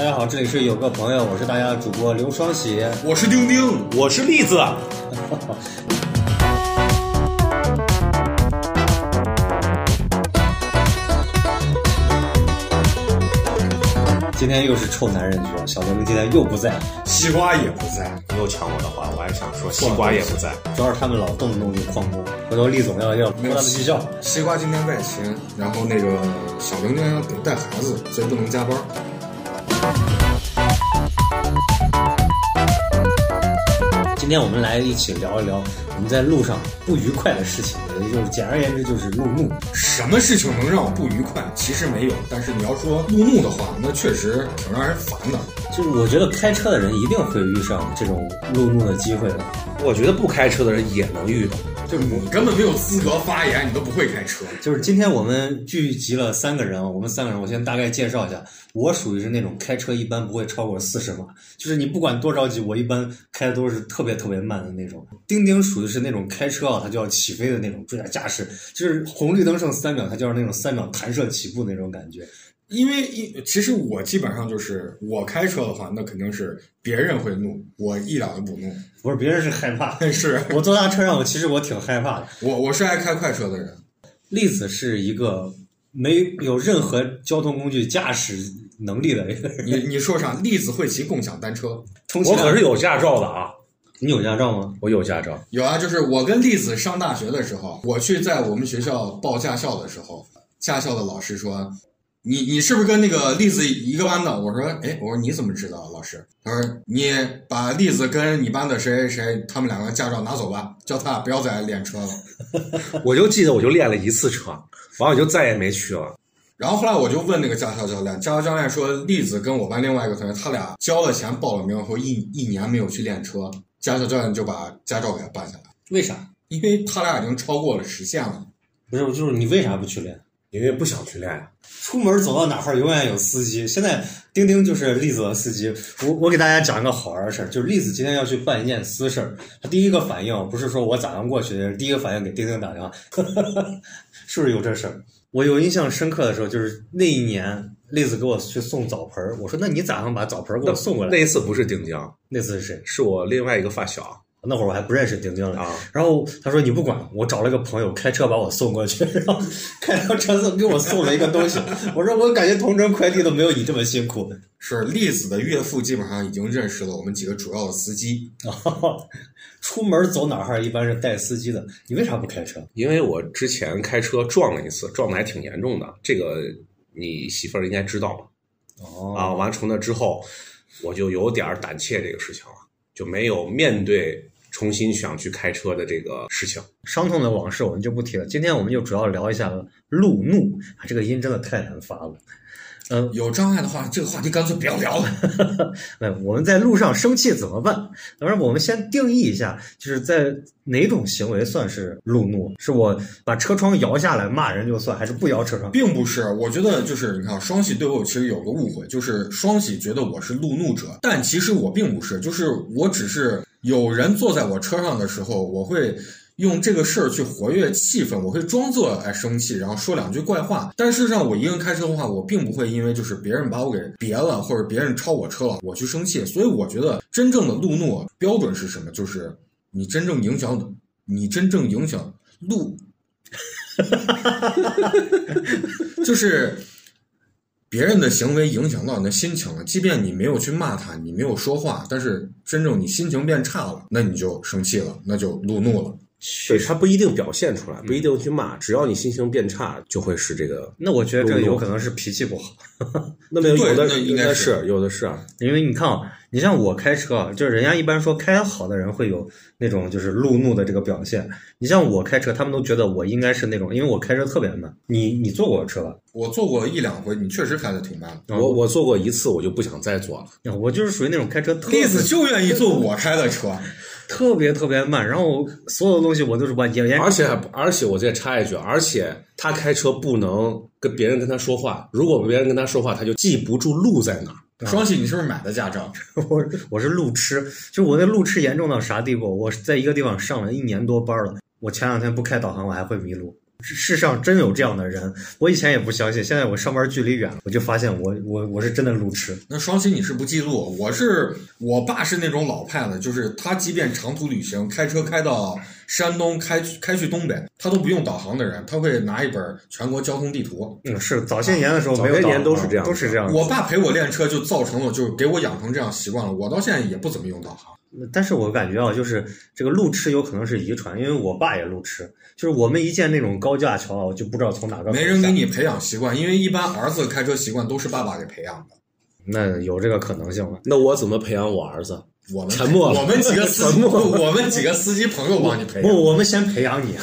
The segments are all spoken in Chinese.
大家好，这里是有个朋友，我是大家的主播刘双喜。我是丁丁，我是栗子，今天又是臭男人局，小刘今天又不在，西瓜也不在。你又抢我的话，我还想说西瓜也不在。主要是他们老动不动就旷工，回头厉总要要没有拖他们绩效。西瓜今天外勤，然后那个小玲玲要得带孩子，所以不能加班。今天我们来一起聊一聊我们在路上不愉快的事情，也就是简而言之就是路怒。什么事情能让我不愉快？其实没有，但是你要说路怒的话，那确实挺让人烦的。就是我觉得开车的人一定会遇上这种路怒的机会的。我觉得不开车的人也能遇到。就是你根本没有资格发言，你都不会开车。就是今天我们聚集了三个人啊，我们三个人，我先大概介绍一下。我属于是那种开车一般不会超过四十码，就是你不管多着急，我一般开的都是特别特别慢的那种。丁丁属于是那种开车啊，他就要起飞的那种，注意驾驶，就是红绿灯剩三秒，他就要那种三秒弹射起步那种感觉。因为一其实我基本上就是我开车的话，那肯定是别人会怒，我一点都不怒。不是别人是害怕，是我坐他车上，我其实我挺害怕的。我我是爱开快车的人，栗子是一个没有任何交通工具驾驶能力的一个人。你你说啥？栗子会骑共享单车？我可是有驾照的啊，你有驾照吗？我有驾照。有啊，就是我跟栗子上大学的时候，我去在我们学校报驾校的时候，驾校的老师说：“你你是不是跟那个栗子一个班的？”我说：“哎，我说你怎么知道？”老师他说：“你把栗子跟你班的谁谁谁他们两个驾照拿走吧，叫他俩不要再练车了。我就记得我就练了一次车，完我就再也没去了。”然后后来我就问那个驾校教练，驾校教练说，栗子跟我班另外一个同学，他俩交了钱报了名后一一年没有去练车，驾校教练就把驾照给他办下来，为啥？因为他俩已经超过了时限了。不是，就是你为啥不去练？因为不想去练呀。出门走到哪儿，永远有司机。现在丁丁就是栗子的司机。我我给大家讲一个好玩的事儿，就是栗子今天要去办一件私事儿，他第一个反应不是说我咋样过去的，第一个反应给丁丁打电话，是不是有这事儿？我有印象深刻的时候，就是那一年栗子给我去送澡盆儿，我说那你咋样把澡盆儿给我送过来？那一次不是丁丁，那次是谁？是我另外一个发小那会儿我还不认识丁丁呢。啊。然后他说你不管，我找了一个朋友开车把我送过去，然后开辆车子给我送了一个东西。我说我感觉同城快递都没有你这么辛苦。是栗子的岳父基本上已经认识了我们几个主要的司机，出门走哪儿一般是带司机的，你为啥不开车？因为我之前开车撞了一次，撞的还挺严重的，这个你媳妇儿应该知道吧？哦啊，完从那之后，我就有点儿胆怯这个事情了，就没有面对重新想去开车的这个事情。伤痛的往事我们就不提了。今天我们就主要聊一下路怒，啊，这个音真的太难发了。嗯，有障碍的话，这个话题干脆不要聊了。那我们在路上生气怎么办？当然，我们先定义一下，就是在哪种行为算是路怒？是我把车窗摇下来骂人就算，还是不摇车窗？并不是，我觉得就是你看，双喜对我其实有个误会，就是双喜觉得我是路怒者，但其实我并不是，就是我只是有人坐在我车上的时候，我会。用这个事儿去活跃气氛，我会装作哎生气，然后说两句怪话。但事实上，我一个人开车的话，我并不会因为就是别人把我给别了，或者别人超我车了，我去生气。所以我觉得真正的路怒标准是什么？就是你真正影响你真正影响路，就是别人的行为影响到你的心情了。即便你没有去骂他，你没有说话，但是真正你心情变差了，那你就生气了，那就路怒了。对他不一定表现出来，不一定去骂，只要你心情变差，就会是这个。那我觉得这有可能是脾气不好。那没有有的那应该该是是有的是啊，因为你看啊，你像我开车啊，就是人家一般说开好的人会有那种就是路怒的这个表现。你像我开车，他们都觉得我应该是那种，因为我开车特别慢。你你坐过车吧？我坐过一两回，你确实开的挺慢。我我坐过一次，我就不想再坐了。我就是属于那种开车特栗子就愿意坐我开的车，特别特别慢，然后所有的东西我都是我眼眼而且而且我再插一句，而且他开车不能跟别人跟他说话，如果别人跟他说话，他就记不住路在哪儿。双喜，你是不是买的驾照？我我是路痴，就我那路痴严重到啥地步？我在一个地方上了一年多班了，我前两天不开导航，我还会迷路。世上真有这样的人。我以前也不相信，现在我上班距离远了，我就发现我我我是真的路痴。那双喜你是不记录，我是我爸是那种老派的，就是他即便长途旅行开车开到山东，开去开去东北，他都不用导航的人，他会拿一本全国交通地图。嗯，是早些年的时候早没有些年都是这样都是这样。我爸陪我练车，就造成了就给我养成这样习惯了，我到现在也不怎么用导航。但是我感觉啊，就是这个路痴有可能是遗传，因为我爸也路痴。就是我们一见那种高架桥，我就不知道从哪个没人给你培养习惯，因为一般儿子开车习惯都是爸爸给培养的。那有这个可能性了。那我怎么培养我儿子？我们沉默了我们几个司机，沉默我们几个司机朋友帮你培养。不，我们先培养你。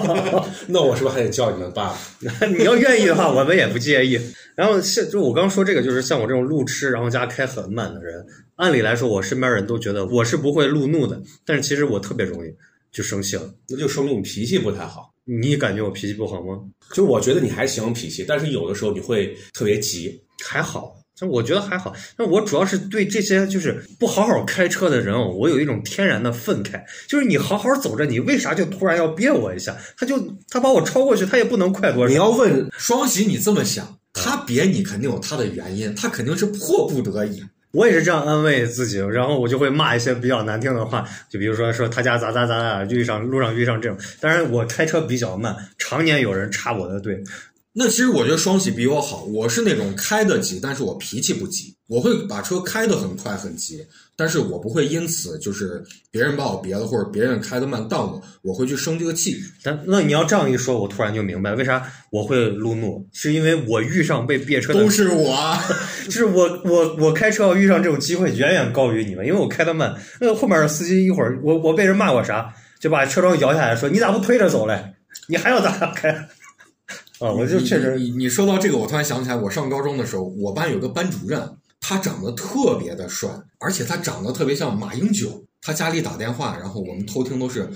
那我是不是还得叫你们爸？你要愿意的话，我们也不介意。然后现就我刚说这个，就是像我这种路痴，然后加开很慢的人，按理来说，我身边人都觉得我是不会路怒的，但是其实我特别容易就生气了。那就说明你脾气不太好。你感觉我脾气不好吗？就我觉得你还行脾气，但是有的时候你会特别急。还好，就我觉得还好。那我主要是对这些就是不好好开车的人哦，我有一种天然的愤慨。就是你好好走着，你为啥就突然要别我一下？他就他把我超过去，他也不能快多少。你要问双喜，你这么想，他别你肯定有他的原因，他肯定是迫不得已。我也是这样安慰自己，然后我就会骂一些比较难听的话，就比如说说他家咋咋咋咋，就遇上路上遇上这种。当然我开车比较慢，常年有人插我的队。那其实我觉得双喜比我好，我是那种开的急，但是我脾气不急，我会把车开得很快很急，但是我不会因此就是别人把我别了或者别人开得慢当我，我会去生这个气。但那你要这样一说，我突然就明白为啥我会路怒，是因为我遇上被别车的都是我啊，就是我我我开车要遇上这种机会远远高于你们，因为我开得慢。那后面的司机一会儿我我被人骂我啥，就把车窗摇下来说你咋不推着走嘞？你还要咋开？啊，我就确实你你你说到这个，我突然想起来，我上高中的时候，我班有个班主任，他长得特别的帅，而且他长得特别像马英九。他家里打电话，然后我们偷听都是，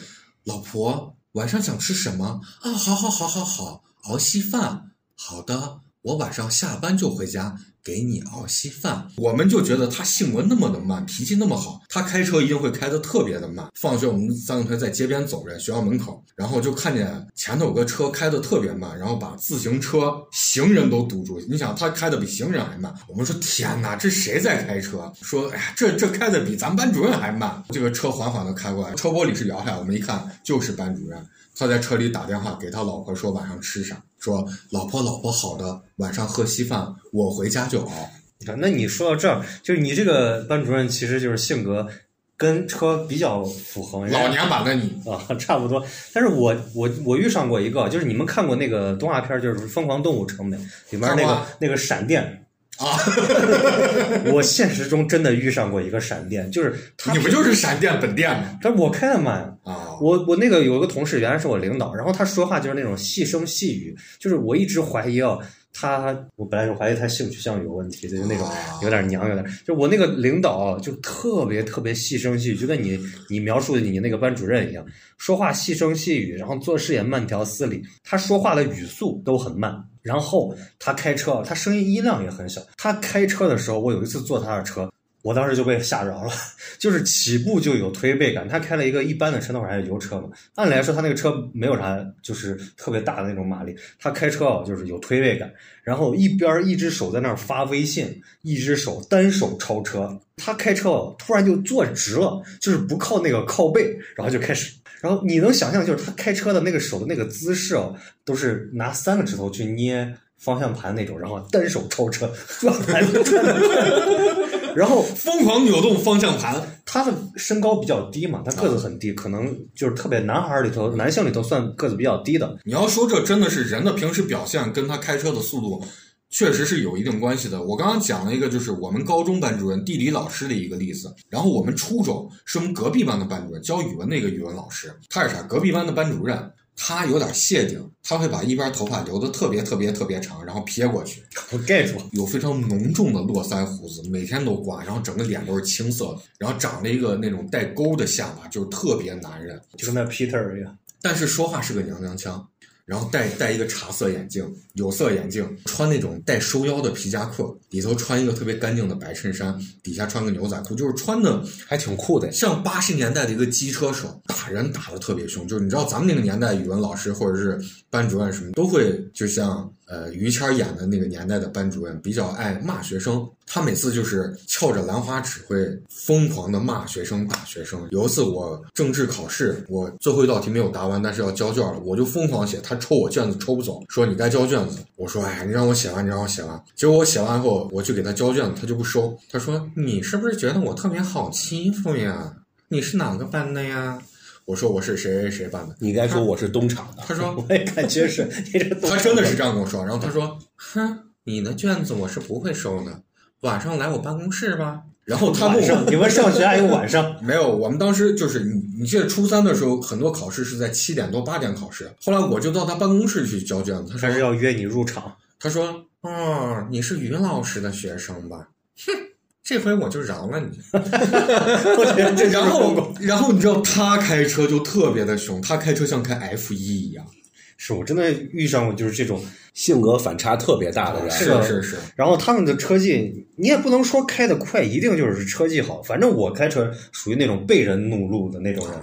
老婆晚上想吃什么啊？好好好好好，熬稀饭。好的，我晚上下班就回家给你熬稀饭。我们就觉得他性格那么的慢，脾气那么好，他开车一定会开得特别的慢。放学我们三个同学在街边走着，学校门口，然后就看见前头有个车开得特别慢，然后把自行车、行人都堵住。你想他开的比行人还慢，我们说天哪，这谁在开车？说哎呀，这这开的比咱班主任还慢。这个车缓缓的开过来，车玻璃是摇下来，我们一看就是班主任。他在车里打电话给他老婆说晚上吃啥，说老婆老婆好的，晚上喝稀饭，我回家就熬。你看，那你说到这儿，就是你这个班主任其实就是性格跟车比较符合，老年版的你，啊，差不多。但是我我我遇上过一个，就是你们看过那个动画片，就是《疯狂动物城》没？里面那个那个闪电啊，我现实中真的遇上过一个闪电，就是他你不就是闪电本店吗？但我开的慢，啊，我我那个有一个同事，原来是我领导，然后他说话就是那种细声细语，就是我一直怀疑啊，他我本来就怀疑他性取向有问题，就是那种啊有点娘，有点就我那个领导啊就特别特别细声细语，就跟你你描述的你那个班主任一样，说话细声细语，然后做事也慢条斯理，他说话的语速都很慢。然后他开车，他声音音量也很小。他开车的时候，我有一次坐他的车，我当时就被吓着了，就是起步就有推背感。他开了一个一般的车，那会儿还是油车嘛。按理来说，他那个车没有啥，就是特别大的那种马力。他开车啊，就是有推背感，然后一边一只手在那儿发微信，一只手单手超车。他开车啊，突然就坐直了，就是不靠那个靠背，然后就开始。然后你能想象，就是他开车的那个手的那个姿势哦，都是拿三个指头去捏方向盘那种，然后单手超车，转盘转转转，然后疯狂扭动方向盘，他的身高比较低嘛，他个子很低，可能就是特别男孩儿里头，男性里头算个子比较低的。你要说这真的是人的平时表现跟他开车的速度。确实是有一定关系的。我刚刚讲了一个，就是我们高中班主任地理老师的一个例子。然后我们初中是我们隔壁班的班主任，教语文那个语文老师，他是啥？隔壁班的班主任，他有点谢顶，他会把一边头发留的特别特别特别长，然后撇过去，我盖住，有非常浓重的络腮胡子，每天都刮，然后整个脸都是青色的，然后长了一个那种带沟的下巴，就是特别男人，就跟那 Peter 一样。但是说话是个娘娘腔。然后戴戴一个茶色眼镜、有色眼镜，穿那种带收腰的皮夹克，里头穿一个特别干净的白衬衫，底下穿个牛仔裤，就是穿的还挺酷的。像八十年代的一个机车手，打人打的特别凶。就是你知道咱们那个年代，语文老师或者是班主任什么都会，就像呃于谦演的那个年代的班主任，比较爱骂学生。他每次就是翘着兰花指，会疯狂的骂学生、打学生。有一次我政治考试，我最后一道题没有答完，但是要交卷了，我就疯狂写。他抽我卷子抽不走，说你该交卷子。我说哎，你让我写完，你让我写完。结果我写完后，我去给他交卷子，他就不收。他说你是不是觉得我特别好欺负呀？你是哪个班的呀？我说我是谁谁谁办的。你该说我是东厂的。他说 我也感觉是，你这他真的是这样跟我说。然后他说，哼，你的卷子我是不会收的。晚上来我办公室吧。然后他问我，你们上学还有晚上？没有，我们当时就是你，你记得初三的时候，很多考试是在七点多八点考试。后来我就到他办公室去交卷子，他还是，要约你入场？他说，哦，你是于老师的学生吧？哼，这回我就饶了你。然后，然后你知道他开车就特别的凶，他开车像开 F 一一样。是我真的遇上过就是这种，性格反差特别大的人，是是是是，然后他们的车技你也不能说开得快，一定就是车技好。反正我开车属于那种被人怒路的那种人。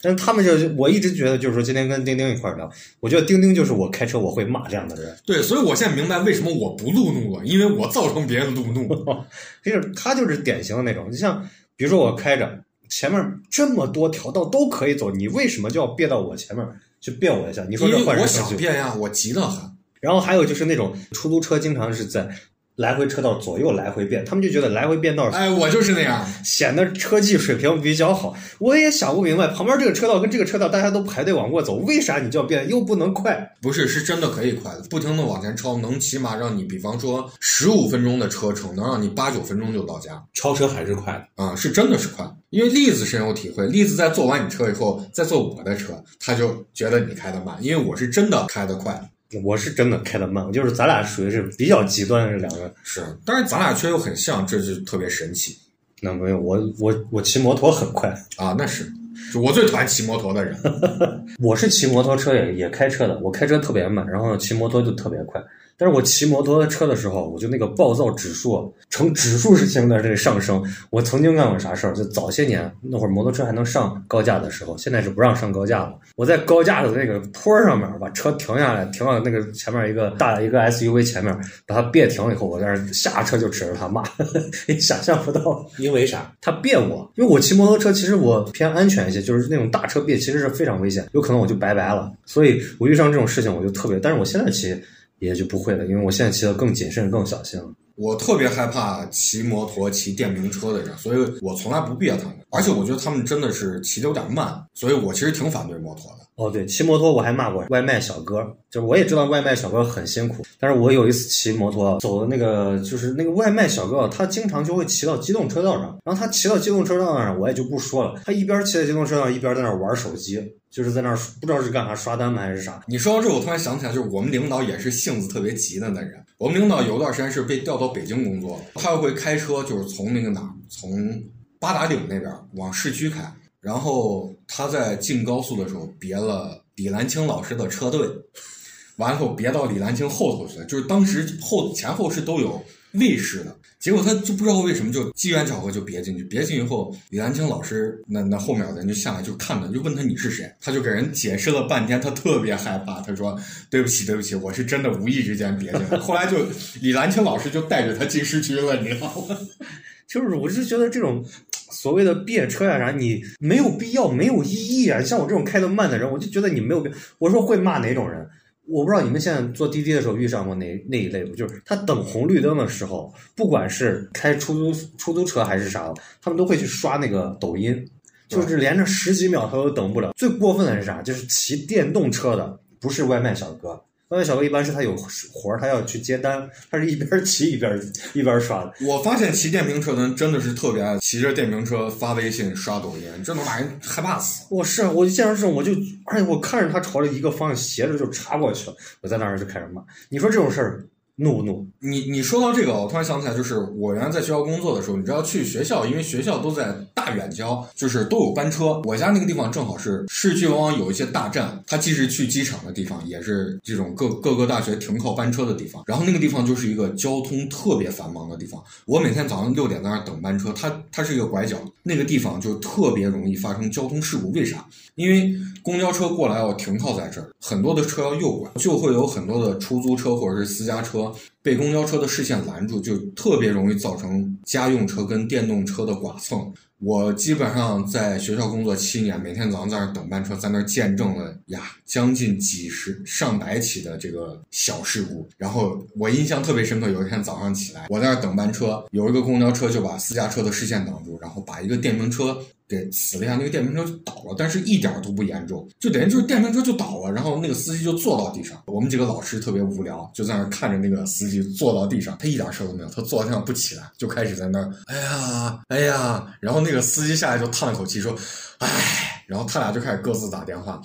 但是他们就我一直觉得，就是说今天跟丁丁一块儿聊，我觉得丁丁就是我开车我会骂这样的人，对，所以我现在明白为什么我不路怒了，因为我造成别人路怒。就是他就是典型的那种，就像比如说我开着前面这么多条道都可以走，你为什么就要别到我前面去别我一下？你说这因为我换人我？想变呀，我急得很。然后还有就是那种出租车经常是在来回车道左右来回变，他们就觉得来回变道哎，我就是那样。显得车技水平比较好。我也想不明白，旁边这个车道跟这个车道大家都排队往过走，为啥你就要变？又不能快？不是，是真的可以快的，不停的往前超，能起码让你，比方说十五分钟的车程，能让你八九分钟就到家超车还是快的。啊、是真的是快。因为栗子深有体会，栗子在坐完你车以后，再坐我的车，他就觉得你开的慢，因为我是真的开的快。我是真的开的慢，就是咱俩属于是比较极端的两个。是，但是咱俩却又很像，这就特别神奇那没有，我我我骑摩托很快，啊！那是，就我最讨厌骑摩托的人。我是骑摩托车也也开车的，我开车特别慢，然后骑摩托就特别快。但是我骑摩托车的时候，我就那个暴躁指数呈指数型的这个上升。我曾经干过啥事儿？就早些年那会儿摩托车还能上高架的时候，现在是不让上高架了。我在高架的那个坡上面把车停下来，停到那个前面一个大 一个 SUV 前面，把它别停了以后，我在那儿下车就指着他骂，你想象不到。因为啥？他别我，因为我骑摩托车，其实我偏安全一些，就是那种大车别其实是非常危险，有可能我就拜拜了。所以我遇上这种事情我就特别，但是我现在骑也就不会了，因为我现在骑的更谨慎、更小心了。我特别害怕骑摩托、骑电瓶车的人，所以我从来不别他们。而且我觉得他们真的是骑的有点慢，所以我其实挺反对摩托的。哦，对，骑摩托我还骂过外卖小哥，就是我也知道外卖小哥很辛苦，但是我有一次骑摩托走的那个，就是那个外卖小哥，他经常就会骑到机动车道上，然后他骑到机动车道上，我也就不说了，他一边骑在机动车道，一边在那玩手机，就是在那不知道是干啥刷单吗还是啥。你说到这，我突然想起来，就是我们领导也是性子特别急的那人。我们领导有段时间是被调到北京工作了，他会开车，就是从那个哪，从八达岭那边往市区开。然后他在进高速的时候别了李兰清老师的车队，完了后别到李兰清后头去了，就是当时后前后是都有卫士的，结果他就不知道为什么就机缘巧合就别进去，别进去后，李兰清老师那那后面的人就下来就看他，就问他你是谁，他就给人解释了半天，他特别害怕，他说对不起对不起，我是真的无意之间别进来，后来就李兰清老师就带着他进市区了，你知道吗？就是我就觉得这种所谓的别车呀啥，你没有必要，没有意义啊。像我这种开的慢的人，我就觉得你没有必要。我说会骂哪种人？我不知道你们现在坐滴滴的时候遇上过哪那一类不？就是他等红绿灯的时候，不管是开出租出租车还是啥，他们都会去刷那个抖音，就是连着十几秒他都等不了。最过分的是啥？就是骑电动车的，不是外卖小哥。外卖小哥一般是他有活儿，他要去接单，他是一边骑一边一边刷的。我发现骑电瓶车的人真的是特别爱骑着电瓶车发微信、刷抖音，这能把人害怕死。我是我见着这种我就，而且我看着他朝着一个方向斜着就插过去了，我在那儿就开始骂。你说这种事儿怒不怒？你你说到这个，我突然想起来，就是我原来在学校工作的时候，你知道去学校，因为学校都在大远郊，就是都有班车。我家那个地方正好是市区，往往有一些大站，它既是去机场的地方，也是这种各各个大学停靠班车的地方。然后那个地方就是一个交通特别繁忙的地方。我每天早上六点在那儿等班车，它它是一个拐角，那个地方就特别容易发生交通事故。为啥？因为公交车过来要停靠在这儿，很多的车要右拐，就会有很多的出租车或者是私家车被公交车的视线拦住，就特别容易造成家用车跟电动车的剐蹭。我基本上在学校工作七年，每天早上在那等班车，在那见证了呀将近几十上百起的这个小事故。然后我印象特别深刻，有一天早上起来，我在那等班车，有一个公交车就把私家车的视线挡住，然后把一个电瓶车给死了一下，那个电瓶车就倒了，但是一点都不严重，就等于就是电瓶车就倒了，然后那个司机就坐到地上。我们几个老师特别无聊，就在那看着那个司机坐到地上，他一点事儿都没有，他坐到地上不起来，就开始在那儿，哎呀，哎呀，然后那个司机下来就叹了口气说，唉，然后他俩就开始各自打电话，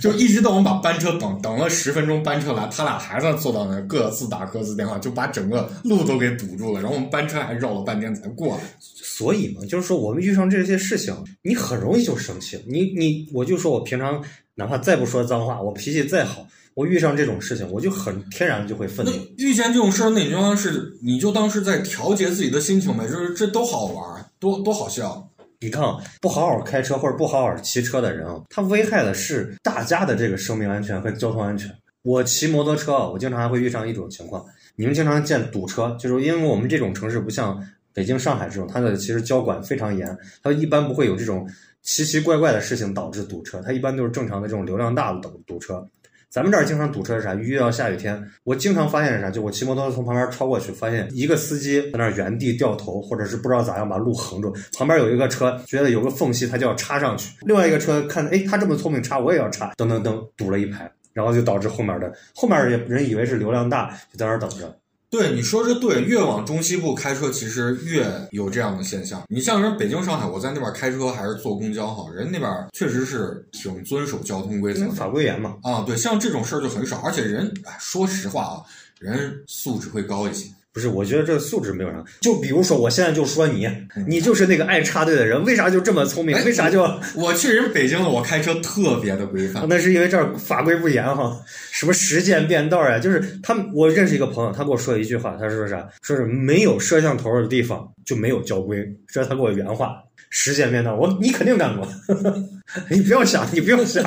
就一直到我们把班车等等了十分钟，班车来，他俩还在坐到那儿各自打各自电话，就把整个路都给堵住了，然后我们班车还绕了半天才过来。所以嘛，就是说我们遇上这些事情，你很容易就生气。你你，我就说我平常哪怕再不说脏话，我脾气再好，我遇上这种事情，我就很天然就会愤怒。遇见这种事儿，那你就当是你就当是在调节自己的心情呗，就是这都好玩儿，多多好笑。抵抗，不好好开车或者不好好骑车的人啊，他危害的是大家的这个生命安全和交通安全。我骑摩托车啊，我经常还会遇上一种情况，你们经常见堵车，就是因为我们这种城市不像北京、上海这种，它的其实交管非常严，它一般不会有这种奇奇怪怪的事情导致堵车，它一般都是正常的这种流量大的堵堵车。咱们这儿经常堵车是啥？遇到下雨天，我经常发现是啥？就我骑摩托车从旁边超过去，发现一个司机在那儿原地掉头，或者是不知道咋样把路横住，旁边有一个车觉得有个缝隙，他就要插上去；另外一个车看，哎，他这么聪明插，我也要插，噔噔噔，堵了一排，然后就导致后面的后面也人以为是流量大，就在那等着。对，你说这对，越往中西部开车，其实越有这样的现象。你像人北京、上海，我在那边开车还是坐公交哈，人那边确实是挺遵守交通规则的法规严嘛。啊。对，像这种事儿就很少，而且人，哎，说实话啊，人素质会高一些。不是，我觉得这个素质没有啥。就比如说，我现在就说你，你就是那个爱插队的人，为啥就这么聪明？哎为啥就？我去人北京了，我开车特别的规范。那是因为这儿法规不严哈，什么实践变道呀？就是他们，我认识一个朋友，他跟我说一句话，他说啥？说是没有摄像头的地方就没有交规，这是他给我原话。实践变道，我你肯定干过，你不要想，你不要想，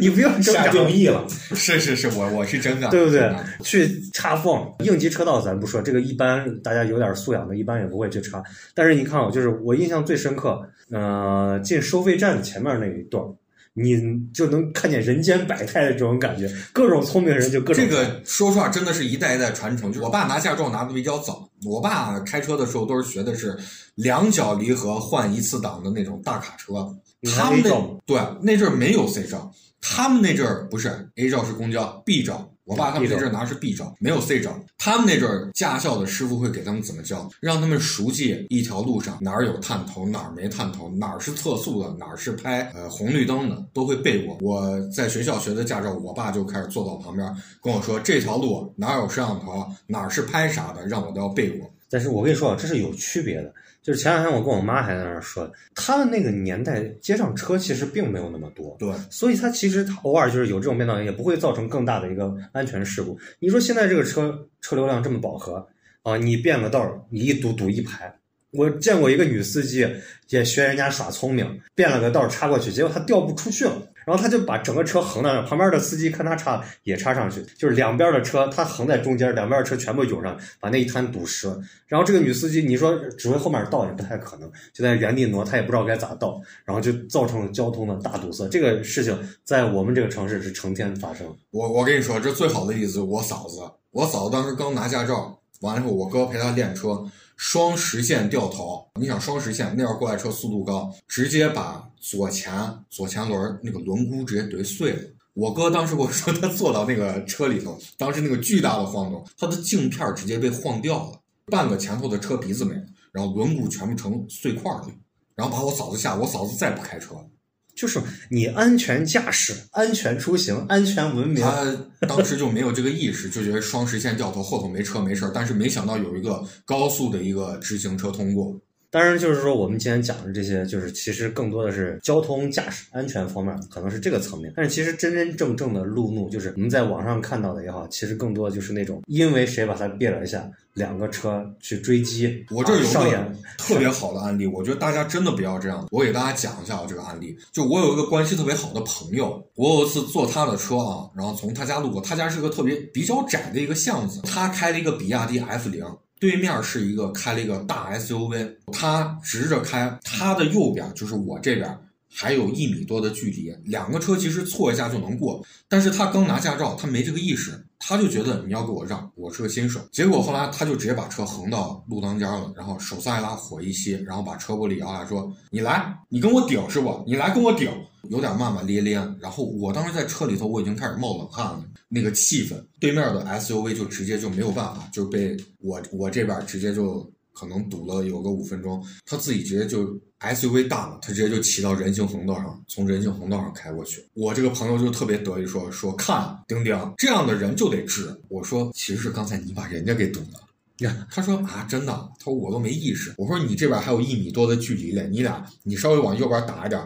你不用挣扎下定义了。是是是，我我是真的，对不对？去插缝，应急车道咱不说，这个一般大家有点素养的，一般也不会去插。但是你看啊，就是我印象最深刻，呃，进收费站前面那一段，你就能看见人间百态的这种感觉，各种聪明人就各种这个说实话，真的是一代一代传承。就是我爸拿驾照拿的比较早，我爸开车的时候都是学的是两脚离合换一次档的那种大卡车。他们那对那阵儿没有 C 照，他们那阵儿不是 A 照是公交，B 照。我爸他们那阵儿拿的是 B 照，没有 C 照。他们那阵儿驾校的师傅会给他们怎么教，让他们熟悉一条路上哪儿有探头，哪儿没探头，哪儿是测速的，哪儿是拍呃红绿灯的，都会背过。我在学校学的驾照，我爸就开始坐到旁边跟我说，这条路哪儿有摄像头，哪儿是拍啥的，让我都要背过。但是我跟你说啊，这是有区别的。就是前两天我跟我妈还在那儿说，他们那个年代街上车其实并没有那么多，对，所以他其实他偶尔就是有这种变道，也不会造成更大的一个安全事故。你说现在这个车车流量这么饱和啊，你变个道儿，你一堵堵一排。我见过一个女司机也学人家耍聪明，变了个道插过去，结果她掉不出去了，然后她就把整个车横在那儿，旁边的司机看她插也插上去，就是两边的车她横在中间，两边的车全部涌上，把那一滩堵实了。然后这个女司机，你说指挥后面倒也不太可能，就在原地挪，她也不知道该咋倒，然后就造成了交通的大堵塞。这个事情在我们这个城市是成天发生。我我跟你说，这最好的例子，我嫂子，我嫂子当时刚拿驾照，完了以后，我哥陪她练车，双实线掉头。你想双实线那样过来车速度高，直接把左前左前轮那个轮毂直接怼碎了。我哥当时跟我说，他坐到那个车里头，当时那个巨大的晃动，他的镜片直接被晃掉了，半个前头的车鼻子没了，然后轮毂全部成碎块了，然后把我嫂子吓，我嫂子再不开车了。就是你安全驾驶、安全出行、安全文明。他当时就没有这个意识，就觉得双实线掉头，后头没车没事儿，但是没想到有一个高速的一个直行车通过。当然，就是说我们今天讲的这些，就是其实更多的是交通驾驶安全方面，可能是这个层面。但是其实真真正正的路怒，就是我们在网上看到的也好，其实更多的就是那种因为谁把他别了一下，两个车去追击。我这儿有个特别好的案例，我觉得大家真的不要这样。我给大家讲一下啊，这个案例。就我有一个关系特别好的朋友，我有一次坐他的车啊，然后从他家路过，他家是个特别比较窄的一个巷子，他开了一个比亚迪 F 零。对面是一个开了一个大 SUV，他直着开，他的右边就是我这边，还有一米多的距离，两个车其实错一下就能过。但是他刚拿驾照，他没这个意识，他就觉得你要给我让，我是个新手。结果后来他就直接把车横到路当间了，然后手刹一拉，火一熄，然后把车玻璃摇下来说：“你来，你跟我顶是不？你来跟我顶。”有点骂骂咧咧。然后我当时在车里头，我已经开始冒冷汗了。那个气氛，对面的 SUV 就直接就没有办法，就被我我这边直接就可能堵了有个五分钟，他自己直接就 SUV 大了，他直接就骑到人行横道上，从人行横道上开过去。我这个朋友就特别得意说说看丁丁这样的人就得治。我说其实是刚才你把人家给堵了。他说啊，真的？他说我都没意识。我说你这边还有一米多的距离嘞，你俩你稍微往右边打一点，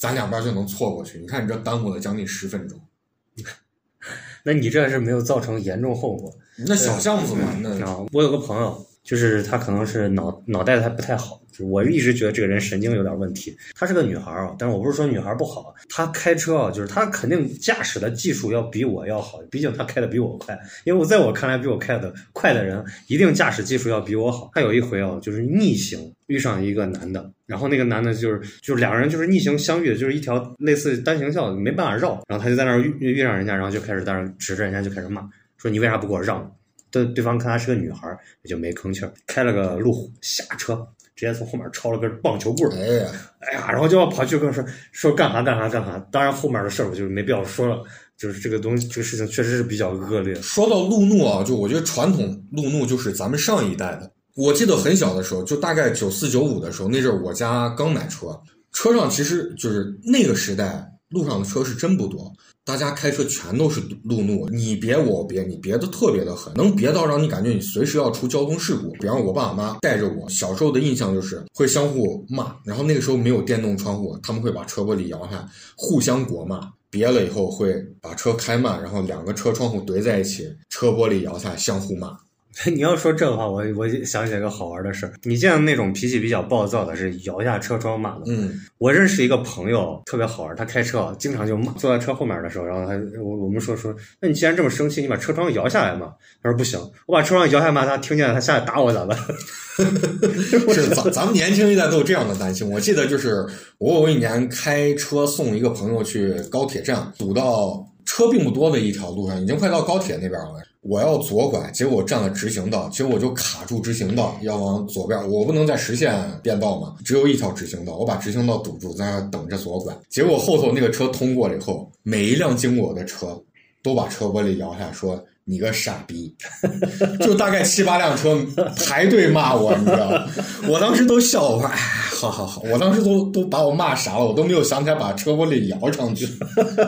咱两边就能错过去。你看你这耽误了将近十分钟。那你这是没有造成严重后果。那小巷子嘛，那啊，我有个朋友，就是他可能是脑脑袋还不太好，我一直觉得这个人神经有点问题。她是个女孩啊，但是我不是说女孩不好，她开车啊，就是她肯定驾驶的技术要比我要好，毕竟她开的比我快。因为我在我看来，比我开的快的人，一定驾驶技术要比我好。她有一回啊，就是逆行遇上一个男的，然后那个男的就是就是两个人就是逆行相遇，就是一条类似单行道，没办法绕，然后他就在那儿遇遇上人家，然后就开始在那指着人家就开始骂，说你为啥不给我让？对对方看她是个女孩儿，也就没吭气儿，开了个路虎下车，直接从后面抄了根棒球棍儿，哎呀，哎呀，然后就要跑去跟我说说干啥干啥干啥。当然后面的事儿我就没必要说了，就是这个东西这个事情确实是比较恶劣。说到路怒啊，就我觉得传统路怒就是咱们上一代的。我记得很小的时候，就大概九四九五的时候，那阵儿我家刚买车，车上其实就是那个时代路上的车是真不多，大家开车全都是路怒，你别我别，你别的特别的狠，能别到让你感觉你随时要出交通事故。比方我爸我妈带着我，小时候的印象就是会相互骂，然后那个时候没有电动窗户，他们会把车玻璃摇下，互相国骂。别了以后会把车开慢，然后两个车窗户怼在一起，车玻璃摇下，相互骂。你要说这个话，我我想起来个好玩的事儿。你见那种脾气比较暴躁的，是摇下车窗骂的。嗯，我认识一个朋友，特别好玩，他开车啊，经常就骂。坐在车后面的时候，然后他我我们说说，那你既然这么生气，你把车窗摇下来嘛。他说不行，我把车窗摇下来骂他，听见了他下来打我咋办？是咱咱们年轻一代都有这样的担心。我记得就是我有一年开车送一个朋友去高铁站，堵到车并不多的一条路上，已经快到高铁那边了。我要左拐，结果占了直行道，结果我就卡住直行道，要往左边，我不能在实线变道嘛，只有一条直行道，我把直行道堵住，在那等着左拐。结果后头那个车通过了以后，每一辆经过我的车都把车玻璃摇下，说。你个傻逼！就大概七八辆车排队骂我，你知道吗？我当时都笑，我说：“哎，好好好！”我当时都都把我骂傻了，我都没有想起来把车玻璃摇上去。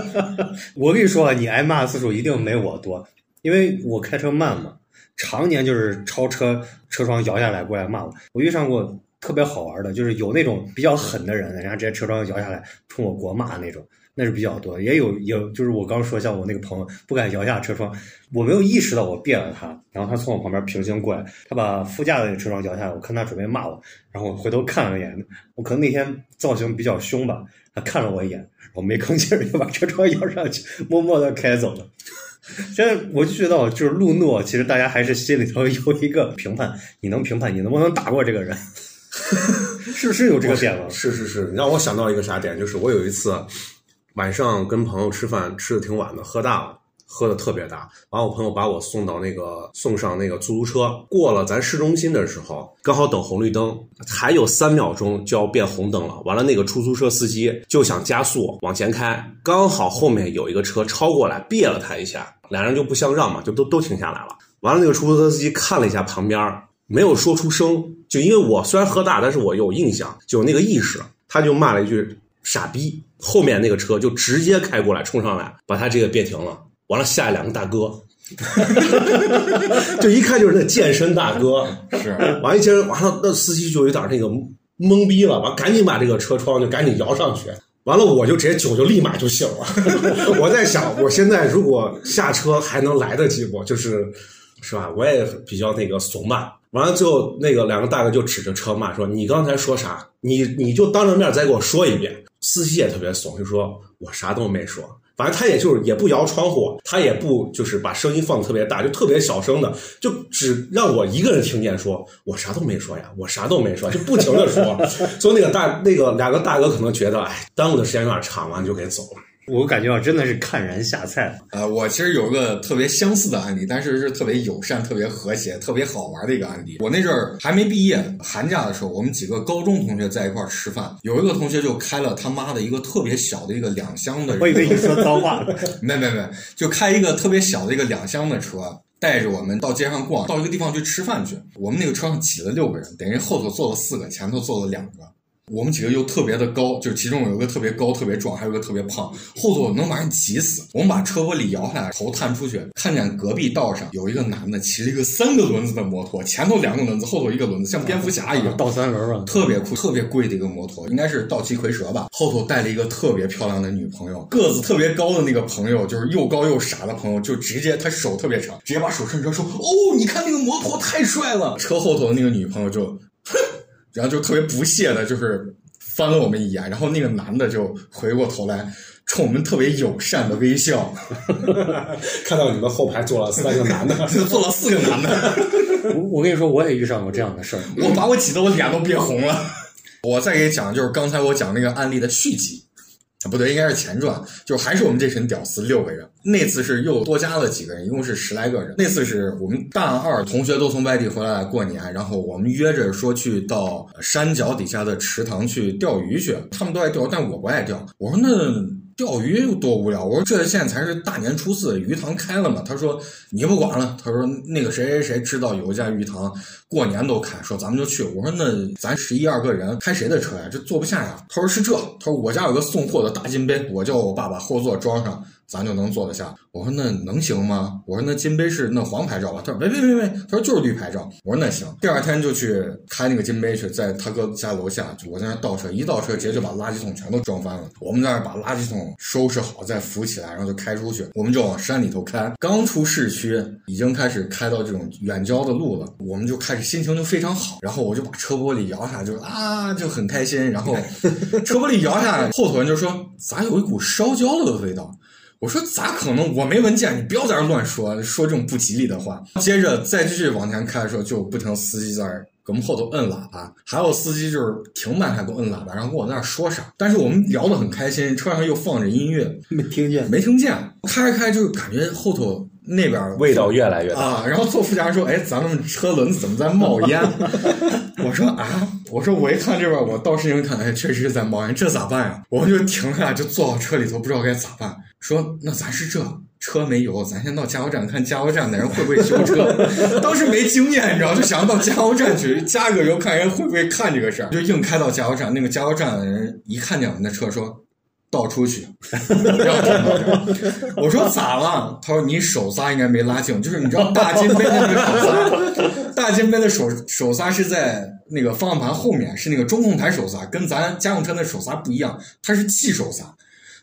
我跟你说，你挨骂次数一定没我多，因为我开车慢嘛，常年就是超车车窗摇下来过来骂我。我遇上过特别好玩的，就是有那种比较狠的人，人家直接车窗摇下来冲我国骂那种。那是比较多，也有有就是我刚说像我那个朋友不敢摇下车窗，我没有意识到我别了他，然后他从我旁边平行过来，他把副驾的那车窗摇下来，我看他准备骂我，然后我回头看了一眼，我可能那天造型比较凶吧，他看了我一眼，我没吭气儿就把车窗摇上去，默默的开走了。现在我就觉得，就是路诺，其实大家还是心里头有一个评判，你能评判你能不能打过这个人，是不是有这个点了？是是是，你让我想到一个啥点，就是我有一次。晚上跟朋友吃饭，吃的挺晚的，喝大了，喝的特别大。完，我朋友把我送到那个送上那个出租车，过了咱市中心的时候，刚好等红绿灯，还有三秒钟就要变红灯了。完了，那个出租车司机就想加速往前开，刚好后面有一个车超过来，别了他一下，俩人就不相让嘛，就都都停下来了。完了，那个出租车司机看了一下旁边，没有说出声，就因为我虽然喝大，但是我有印象，就有那个意识，他就骂了一句。傻逼，后面那个车就直接开过来冲上来，把他这个别停了。完了，下来两个大哥，就一看就是那健身大哥。是，完一接着完了，那司机就有点那个懵逼了，完赶紧把这个车窗就赶紧摇上去。完了，我就直接酒就立马就醒了。我在想，我现在如果下车还能来得及不？就是，是吧？我也比较那个怂嘛。完了，最后那个两个大哥就指着车骂说：“你刚才说啥？你你就当着面再给我说一遍。”司机也特别怂，就说：“我啥都没说。”反正他也就是也不摇窗户，他也不就是把声音放的特别大，就特别小声的，就只让我一个人听见说，我啥都没说呀，我啥都没说，就不停的说。所以那个大那个两个大哥可能觉得，哎，耽误的时间有点长，完就给走了。我感觉啊，真的是看人下菜。呃，我其实有个特别相似的案例，但是是特别友善、特别和谐、特别好玩的一个案例。我那阵儿还没毕业，寒假的时候，我们几个高中同学在一块儿吃饭，有一个同学就开了他妈的一个特别小的一个两厢的，我以为你说脏话 了。没没没，就开一个特别小的一个两厢的车，带着我们到街上逛，到一个地方去吃饭去。我们那个车上挤了六个人，等于后头坐了四个，前头坐了两个。我们几个又特别的高，就其中有一个特别高、特别壮，还有一个特别胖，后头能把人挤死。我们把车玻璃摇下来，头探出去，看见隔壁道上有一个男的骑了一个三个轮子的摩托，前头两个轮子，后头一个轮子，像蝙蝠侠一样。倒三轮啊，特别酷、特别贵的一个摩托，应该是道奇蝰蛇吧。后头带了一个特别漂亮的女朋友，个子特别高的那个朋友，就是又高又傻的朋友，就直接他手特别长，直接把手伸出来说：“哦，你看那个摩托太帅了。”车后头的那个女朋友就，哼，然后就特别不屑的，就是翻了我们一眼，然后那个男的就回过头来。冲我们特别友善的微笑 看到你们后排坐了三个男的，就坐了四个男的。我我跟你说，我也遇上过这样的事儿。我把我挤得我脸都憋红了。我再给你讲，就是刚才我讲那个案例的续集，啊不对，应该是前传，就还是我们这群屌丝六个人。那次是又多加了几个人，一共是十来个人。那次是我们大二同学都从外地回来过年，然后我们约着说去到山脚底下的池塘去钓鱼去。他们都爱钓，但我不爱钓。我说那。钓鱼有多无聊？我说这现在才是大年初四，鱼塘开了嘛。他说你不管了。他说那个谁谁谁知道有一家鱼塘过年都开，说咱们就去。我说那咱十一二个人开谁的车呀？这坐不下呀。他说是这。他说我家有个送货的大金杯，我叫我爸把后座装上，咱就能坐得下。我说那能行吗？我说那金杯是那黄牌照吧？他说没没没没，他说就是绿牌照。我说那行。第二天就去开那个金杯去，在他哥家楼下，我在那倒车，一倒车直接就把垃圾桶全都撞翻了。我们在那把垃圾桶收拾好，再扶起来，然后就开出去。我们就往山里头开。刚出市区，已经开始开到这种远郊的路了，我们就开始心情就非常好。然后我就把车玻璃摇下，就啊就很开心。然后 车玻璃摇下来，后头人就说咋有一股烧焦了的味道？我说咋可能？我没文件，你不要在这乱说，说这种不吉利的话。接着再继续往前开的时候，就不停司机在给我们后头摁喇叭，还有司机就是停慢还给我摁喇叭，然后跟我在那说啥。但是我们聊得很开心，车上又放着音乐，没听见，没听见。开着开就感觉后头那边味道越来越大啊。然后坐副驾驶说：“哎，咱们车轮子怎么在冒烟？” 我说：“啊，我说我一看这边，我倒是因为看，哎，确实是在冒烟，这咋办呀？”我们就停下来，就坐到车里头，不知道该咋办。说那咱是这车没油，咱先到加油站看加油站的人会不会修车。当时没经验，你知道，就想到加油站去加个油，看人会不会看这个事儿，就硬开到加油站。那个加油站的人一看见我们的车，说倒出去，不要停到这儿。我说咋了？他说你手刹应该没拉净，就是你知道大金杯的那个手刹，大金杯的手手刹是在那个方向盘后面，是那个中控台手刹，跟咱家用车那手刹不一样，它是气手刹。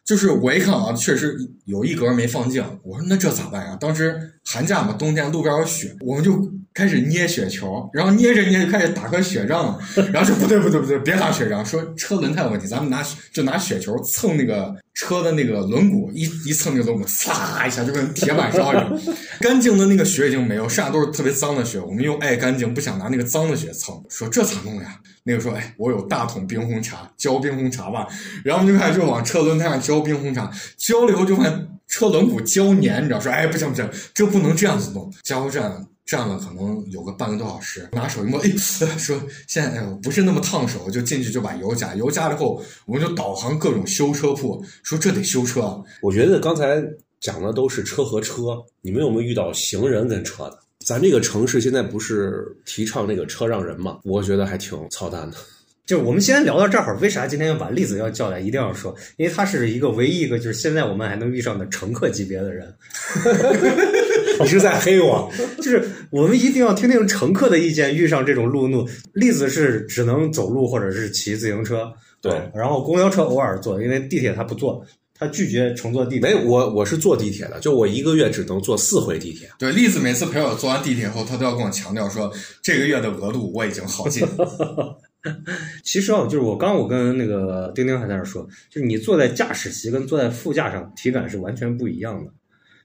就是我一看啊，确实有一格没放净。我说那这咋办呀？当时寒假嘛，冬天路边有雪，我们就开始捏雪球，然后捏着捏就开始打个雪仗。然后说不对不对不对，别打雪仗，说车轮胎有问题，咱们拿就拿雪球蹭那个车的那个轮毂，一一蹭那个轮毂，呲一下就跟铁板烧一样。干净的那个雪已经没有，剩下都是特别脏的雪。我们又爱干净，不想拿那个脏的雪蹭。说这咋弄呀？那个说，哎，我有大桶冰红茶，浇冰红茶吧。然后我们就开始就往车轮胎上浇冰红茶，浇了以后就发现车轮毂浇黏，你知道？说，哎，不行不行，这不能这样子弄。加油站站了可能有个半个多小时，拿手一摸，哎，说现在不是那么烫手，就进去就把油加，油加了后，我们就导航各种修车铺，说这得修车。我觉得刚才讲的都是车和车，你们有没有遇到行人跟车的？咱这个城市现在不是提倡那个车让人吗？我觉得还挺操蛋的。就是我们先聊到这儿，为啥今天要把栗子要叫来？一定要说，因为他是一个唯一一个就是现在我们还能遇上的乘客级别的人。你 是在黑我？就是我们一定要听听乘客的意见。遇上这种路怒，栗子是只能走路或者是骑自行车，对然后公交车偶尔坐，因为地铁他不坐，他拒绝乘坐地铁。没，我我是坐地铁的，就我一个月只能坐四回地铁。对，栗子每次陪我坐完地铁后，他都要跟我强调说，这个月的额度我已经耗尽了。其实啊，就是我刚我跟那个丁丁还在那说，就是你坐在驾驶席跟坐在副驾上体感是完全不一样的。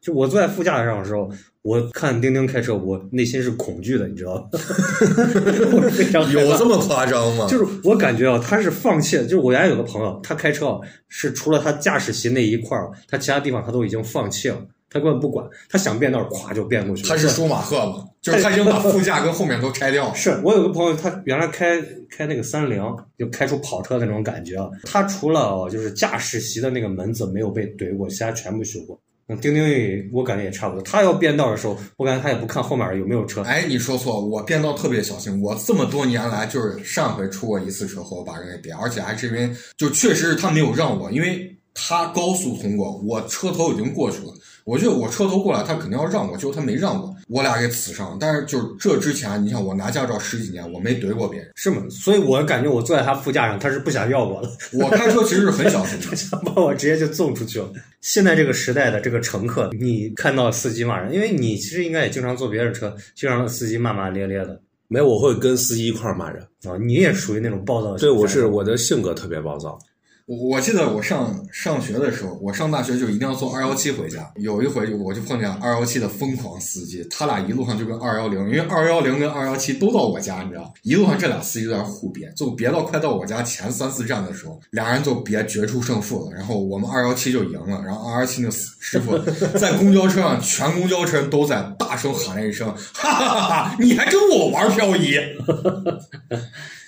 就我坐在副驾上的时候，我看丁丁开车，我内心是恐惧的，你知道吗？我是非常有这么夸张吗？就是我感觉啊，他是放弃了。就是我原来有个朋友，他开车啊，是除了他驾驶席那一块儿，他其他地方他都已经放弃了，他根本不管，他想变道儿，咵就变过去了。他是舒马赫吗？就是他已经把副驾跟后面都拆掉了。是我有个朋友，他原来开开那个三菱，就开出跑车的那种感觉啊。他除了哦就是驾驶席的那个门子没有被怼过，其他全部修过。嗯，丁丁也我感觉也差不多。他要变道的时候，我感觉他也不看后面有没有车。哎，你说错，我变道特别小心。我这么多年来，就是上回出过一次车祸，我把人给别，而且还是因为就确实是他没有让我，因为他高速通过，我车头已经过去了。我觉得我车头过来，他肯定要让我，结果他没让我，我俩给呲上。但是就是这之前，你像我拿驾照十几年，我没怼过别人。是吗？所以我感觉我坐在他副驾上，他是不想要我了。我开车其实是很小心的他。想把我直接就送出去了。现在这个时代的这个乘客，你看到司机骂人，因为你其实应该也经常坐别人车，经常司机骂骂咧咧的没有，我会跟司机一块儿骂人。啊，你也属于那种暴躁的。对，我是我的性格特别暴躁。我我记得我上上学的时候，我上大学就一定要坐二幺七回家。有一回就我就碰见二幺七的疯狂司机，他俩一路上就跟二幺零，因为二幺零跟二幺七都到我家，你知道，一路上这俩司机在那互别，就别到快到我家前三四站的时候，俩人就别决出胜负了。然后我们二幺七就赢了，然后二幺七那师傅 在公交车上，全公交车人都在大声喊了一声：“哈哈哈哈！你还跟我玩漂移？”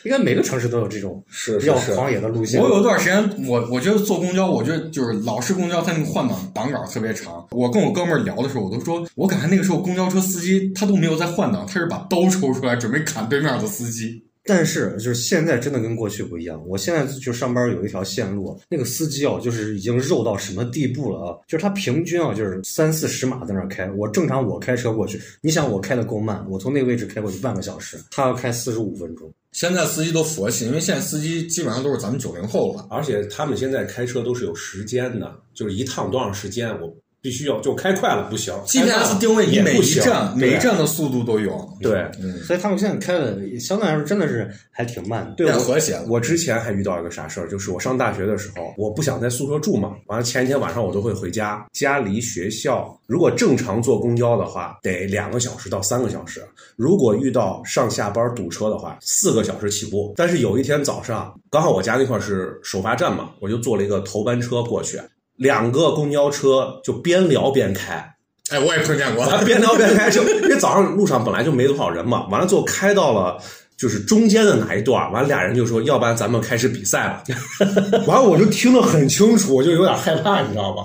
应该每个城市都有这种是比较狂野的路线。我有一段时间，我我觉得坐公交，我觉得就是老式公交，它那个换挡挡杆特别长。我跟我哥们儿聊的时候，我都说，我感觉那个时候公交车司机他都没有在换挡，他是把刀抽出来准备砍对面的司机。但是就是现在真的跟过去不一样。我现在就上班有一条线路，那个司机哦，就是已经肉到什么地步了啊？就是他平均啊，就是三四十码在那儿开。我正常我开车过去，你想我开的够慢，我从那个位置开过去半个小时，他要开四十五分钟。现在司机都佛系，因为现在司机基本上都是咱们九零后了。而且他们现在开车都是有时间的，就是一趟多长时间，我必须要就开快了不行 GPS 定位你每一站每一站的速度都有。对。嗯，所以他们现在开的相对来说真的是还挺慢的。对很和谐了。我之前还遇到一个啥事儿，就是我上大学的时候，我不想在宿舍住嘛，完了前一天晚上我都会回家，家离学校如果正常坐公交的话，得两个小时到三个小时；如果遇到上下班堵车的话，四个小时起步。但是有一天早上，刚好我家那块儿是首发站嘛，我就坐了一个头班车过去，两个公交车就边聊边开，哎，我也碰见过。完了边聊边开，就 因为早上路上本来就没多少人嘛，完了最后开到了就是中间的哪一段，完了俩人就说，要不然咱们开始比赛吧。完了我就听得很清楚，我就有点害怕，你知道吗？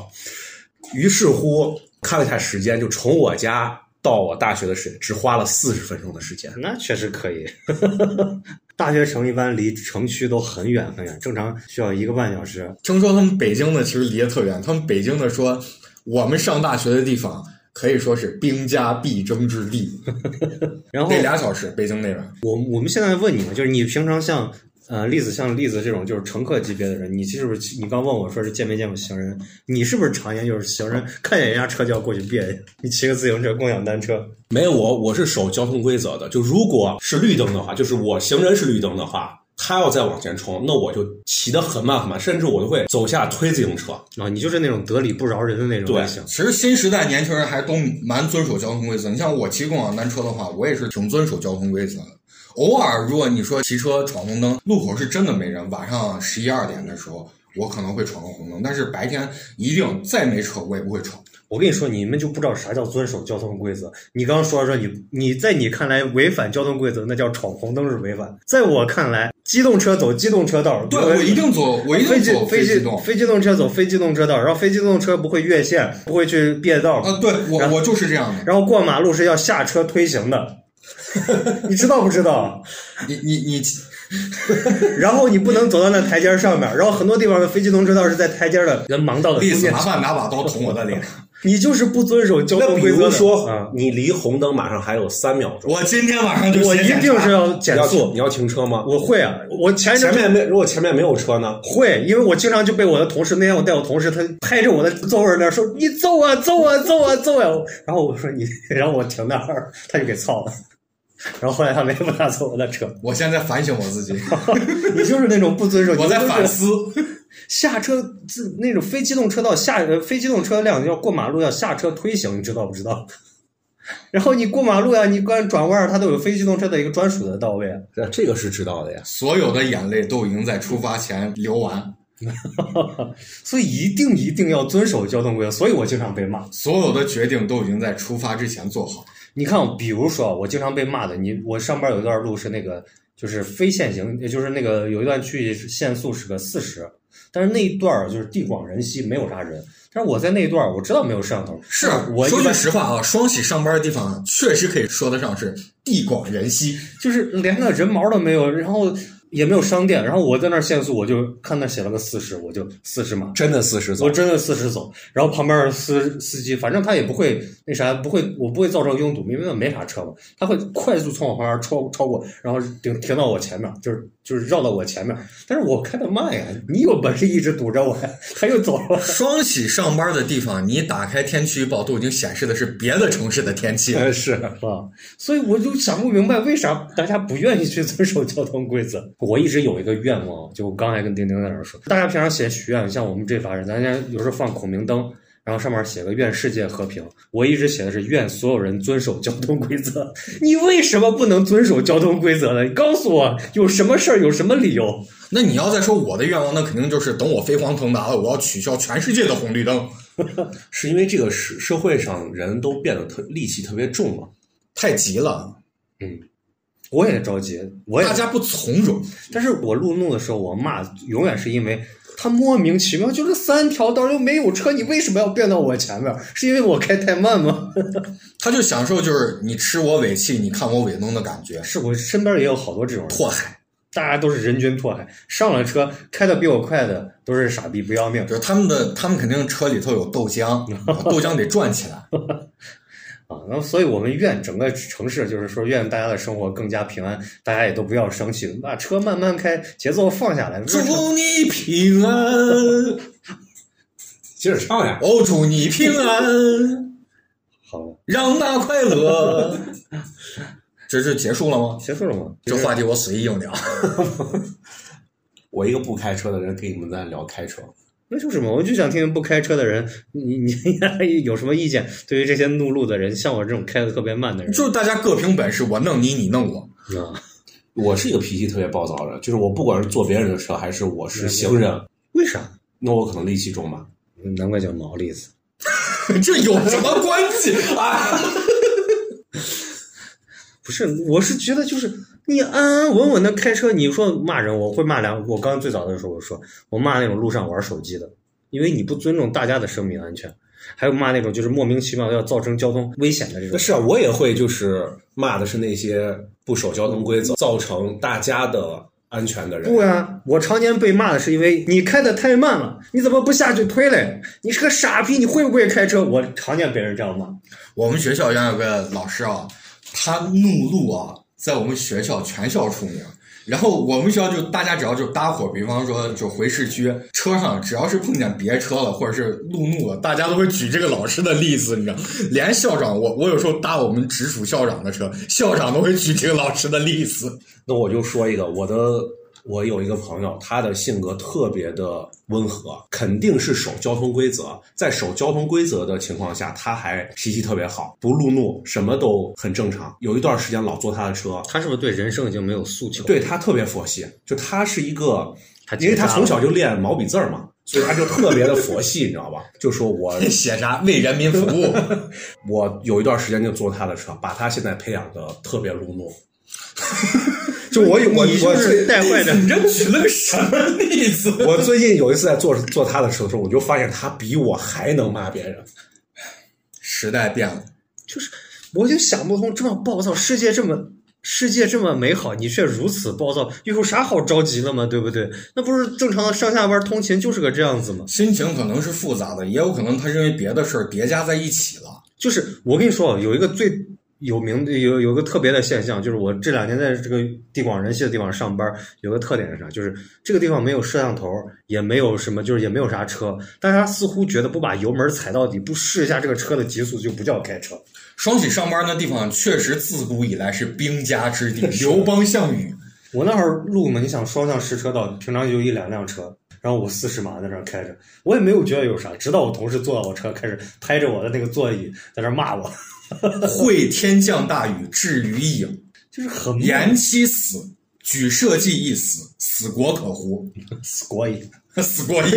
于是乎看了一下时间，就从我家到我大学的时间只花了四十分钟的时间。那确实可以。大学城一般离城区都很远很远，正常需要一个半小时。听说他们北京的其实离得特远，他们北京的说，我们上大学的地方可以说是兵家必争之地，然后得俩小时。北京那边，我我们现在问你们，就是你平常像呃例子像例子这种就是乘客级别的人，你是不是你刚问我说是见没见过行人？你是不是常年就是行人看见人家车就要过去别？你骑个自行车、共享单车，没有我，我是守交通规则的。就如果是绿灯的话，就是我行人是绿灯的话，他要再往前冲，那我就骑得很慢很慢，甚至我都会走下推自行车。啊，你就是那种得理不饶人的那种对类型。其实新时代年轻人还都蛮遵守交通规则。你像我骑共享单车的话，我也是挺遵守交通规则的。偶尔如果你说骑车闯红灯，路口是真的没人，晚上十一二点的时候，我可能会闯个红灯，但是白天一定再没车我也不会闯。我跟你说，你们就不知道啥叫遵守交通规则。你刚刚说说你你在你看来违反交通规则，那叫闯红灯是违反。在我看来，机动车走机动车道，对我一定走，我一定走非机机动。非机动车走非机动车道，然后非机动车不会越线，不会去变道，啊，对我我就是这样的。然后过马路是要下车推行的。你知道不知道？你你你，然后你不能走到那台阶上面，然后很多地方的非机动车道是在台阶的人盲道的麻，烦拿把刀捅我的脸。你就是不遵守交通规则比。如说啊，，你离红灯马上还有三秒钟，我今天晚上就我一定是要减速你。要停车吗？我会啊，我前前面没，如果前面没有车呢？会，因为我经常就被我的同事，那天我带我同事，他拍着我的座位那儿说：“你走啊，走啊，走啊，走啊！”然后我说你，然后我停那儿，他就给操了。然后后来他没不拿走我的车，我现在反省我自己，你就是那种不遵守，我在反思。下车自那种非机动车道下呃非机动车辆要过马路要下车推行，你知道不知道？然后你过马路呀，你关转弯儿，它都有非机动车的一个专属的道位啊。这这个是知道的呀。所有的眼泪都已经在出发前流完，所以一定一定要遵守交通规则。所以我经常被骂。所有的决定都已经在出发之前做好。你看，比如说我经常被骂的，你我上班有一段路是那个就是非限行，也就是那个有一段距离限速是个四十，但是那一段就是地广人稀，没有啥人。但是我在那一段我知道没有摄像头，是我说句实话啊，双喜上班的地方确实可以说得上是地广人稀。就是连个人毛都没有，然后也没有商店，然后我在那儿限速，我就看那写了个四十，我就四十码。真的四十走我，真的四十走，然后旁边的司司机，反正他也不会那啥，不会，我不会造成拥堵，因为那没啥车嘛，他会快速从我旁边超超过，然后停停到我前面，就是就是绕到我前面，但是我开的慢呀，你有本事一直堵着我呀，他又走了，双喜上班的地方，你打开天气预报都已经显示的是别的城市的天气。呃 是啊，所以我就想不明白为啥大家不愿意去遵守交通规则。我一直有一个愿望，就我刚才跟丁丁在那儿说，大家平常写许愿，像我们这法人，咱家有时候放孔明灯。然后上面写个愿世界和平，我一直写的是愿所有人遵守交通规则。你为什么不能遵守交通规则呢？你告诉我有什么事儿，有什么理由？那你要再说我的愿望，那肯定就是等我飞黄腾达了，我要取消全世界的红绿灯。是因为这个社社会上人都变得特戾气特别重嘛。太急了，我也着急，我也大家不从容。但是我路怒的时候，我骂永远是因为他莫名其妙，就是三条道又没有车，你为什么要变到我前面？是因为我开太慢吗？他就享受就是你吃我尾气，你看我尾弄的感觉，是我身边也有好多这种人，拓海。大家都是人均拓海，上了车开的比我快的都是傻逼不要命就是他们的，他们肯定车里头有豆浆，豆浆得转起来。啊！然后，所以我们愿整个城市就是说，愿大家的生活更加平安，大家也都不要生气，把车慢慢开，节奏放下来。祝你平安，接着唱呀，哦，祝你平安，好了，让那快乐。这是结束了吗？结束了吗？这话题我随意应聊。我一个不开车的人跟你们在聊开车，那就是嘛，我就想听听不开车的人，你你 有什么意见？对于这些怒路的人，像我这种开的特别慢的人，就是大家各凭本事，我弄你，你弄我。啊，我是一个脾气特别暴躁的人，就是我不管是坐别人的车还是我是行人，为啥？那我可能戾气重吧。难怪叫毛栗子。这有什么关系啊？不是，我是觉得就是你安安稳稳的开车，你说骂人，我会骂两。我刚最早的时候我说，我骂那种路上玩手机的，因为你不尊重大家的生命安全，还有骂那种就是莫名其妙要造成交通危险的这种。是啊，我也会就是骂的是那些不守交通规则，造成大家的安全的人。不啊，我常年被骂的是因为你开的太慢了，你怎么不下去推嘞？你是个傻逼，你会不会开车？我常年被人这样骂。我们学校原来有个老师啊，他怒路啊，在我们学校全校出名。然后我们学校就大家只要就搭伙，比方说就回市区，车上只要是碰见别车了，或者是路怒了，大家都会举这个老师的例子，你知道？连校长，我 我有时候搭我们直属校长的车，校长都会举这个老师的例子。那我就说一个，我的我有一个朋友，他的性格特别的温和，肯定是守交通规则。在守交通规则的情况下，他还脾气特别好，不路怒，什么都很正常。有一段时间老坐他的车，他是不是对人生已经没有诉求？对他特别佛系，就他是一个，因为他从小就练毛笔字儿嘛，所以他就特别的佛系，你知道吧？就说我写啥为人民服务？我有一段时间就坐他的车，把他现在培养的特别路怒。就我有我我最带坏的。你这举了个什么例子？我最近有一次在做做他的时候，我就发现他比我还能骂别人。时代变了，就是我就想不通，这么暴躁，世界这么世界这么美好，你却如此暴躁，有啥好着急的吗？对不对？那不是正常的上下班通勤就是个这样子吗？心情可能是复杂的，也有可能他认为别的事儿叠加在一起了。就是我跟你说，有一个最有名的有有个特别的现象，就是我这两年在这个地广人稀的地方上班，有个特点是啥？就是这个地方没有摄像头，也没有什么，就是也没有啥车，大家似乎觉得不把油门踩到底，不试一下这个车的极速就不叫开车。双喜上班那地方确实自古以来是兵家之地，刘邦、项羽。我那会儿路嘛，你想双向十车道，平常就一两辆车，然后我四十码在那儿开着，我也没有觉得有啥，直到我同事坐到我车，开始拍着我的那个座椅在那儿骂我，会天降大雨，至于影。就是很莫言妻死，举社稷一死，死国可乎？死国矣。死国矣。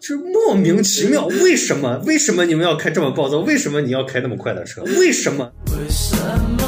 就是莫名其妙，为什么？为什么你们要开这么暴躁？为什么你要开那么快的车？为什么？为什么这